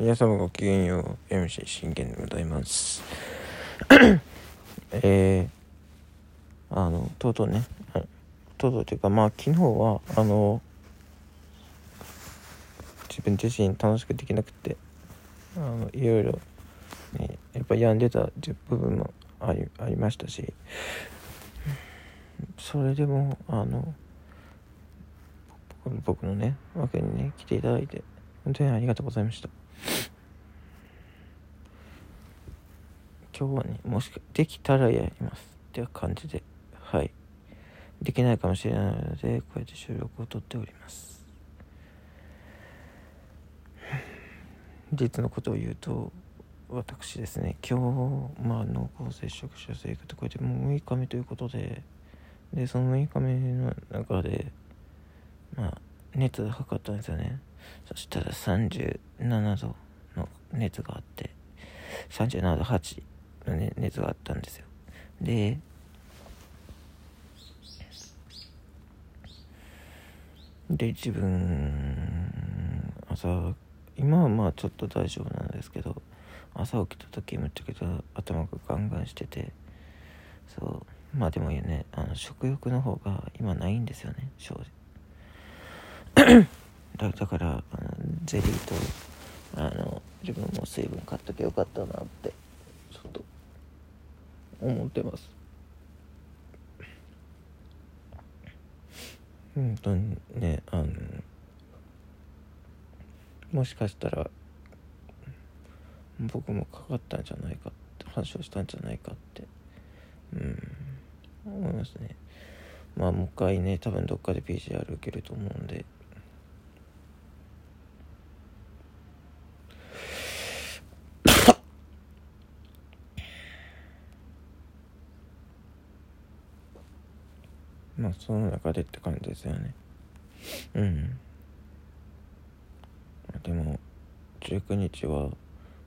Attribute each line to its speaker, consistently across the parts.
Speaker 1: 皆様ごきげんよう MC 信玄でございます。えー、あのとうとうね。とうとうというかまあ昨日はあの自分自身楽しくできなくてあのいろいろ、ね、やっぱ病んでた部分もありありましたしそれでもあの僕のねわけにね来ていただいて本当にありがとうございました。今日はねもしかできたらやりますっていう感じではい。できないかもしれないのでこうやって収録をとっております。実のことを言うと私ですね今日まあ濃厚接触者生活こうやってもう6日目ということででその6日目の中でまあ熱測ったんですよね。そしたら37度の熱があって37度8の、ね、熱があったんですよ。でで自分朝今はまあちょっと大丈夫なんですけど朝起きた時むちゃくちゃ頭がガンガンしててそうまあでもねあの食欲の方が今ないんですよね正直。だからあのゼリーとあの自分も水分買っときゃよかったなってちょっと思ってます。本当にねあのもしかしたら僕もかかったんじゃないかって発症したんじゃないかってうん思いますね。まあもう一回ね多分どっかで PCR 受けると思うんでまあその中でって感じですよね。うん。でも19日は、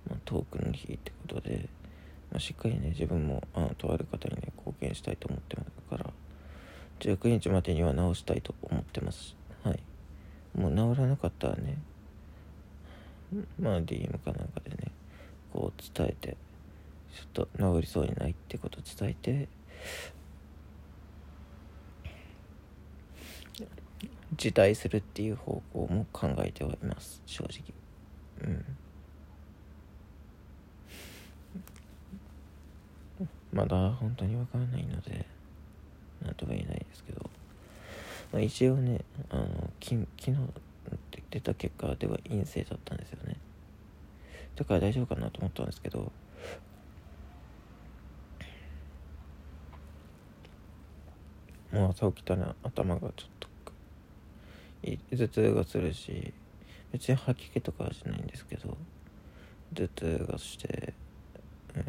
Speaker 1: まあ、トークの日ってことで、まあ、しっかりね自分もあのとある方にね貢献したいと思ってますから19日までには直したいと思ってます。はい。もう治らなかったらねまあ DM かなんかでねこう伝えてちょっと治りそうにないってこと伝えて辞退するっていう方向も考えてはいます。正直。うん。まだ本当に分からないので何とも言えないですけど、まあ、一応ねあのき昨日出た結果では陰性だったんですよね。だから大丈夫かなと思ったんですけど。もう朝起きたら頭がちょっと頭痛がするし別に吐き気とかはしないんですけど頭痛がしてう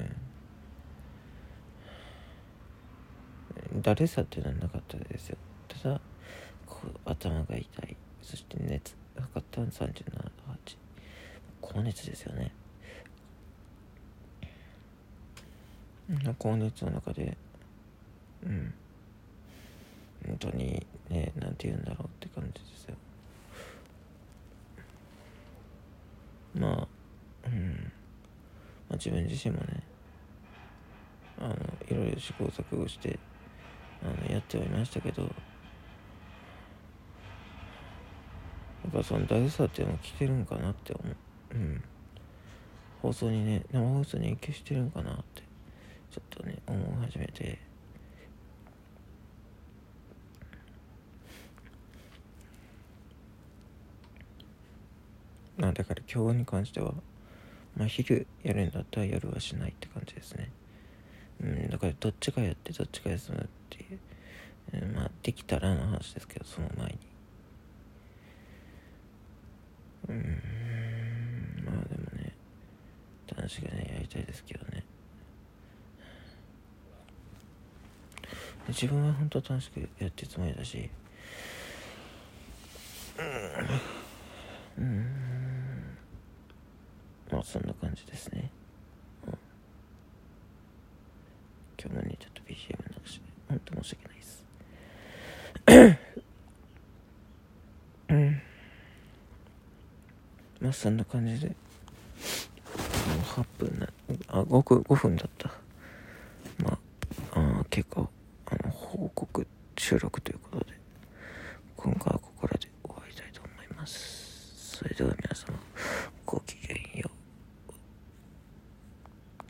Speaker 1: ん。だるさっていうのはなかったですよ。ただこう頭が痛い。そして熱測ったの37 8高熱ですよね。高熱の中でうん。本当にね何て言うんだろうって感じですよ。まあうん。まあ自分自身もねあのいろいろ試行錯誤してあのやってはいましたけどやっぱその大さっていうのも来てるんかなって思う。うん。放送にね生放送に影響してるんかなってちょっとね思い始めて。まあだから今日に関してはまあ昼やるんだったら夜はしないって感じですね。うんだからどっちかやってどっちか休むっていう、うん、まあできたらの話ですけどその前に。うんまあでもね楽しくねやりたいですけどね。自分は本当楽しくやってるつもりだし。うん。うん。そんな感じですね、うん、今日もねちょっと BGM なくし本当申し訳ないです。うん。まあそんな感じで8分なあ 5, 5分だった。まああ結構あの報告収録ということで今回は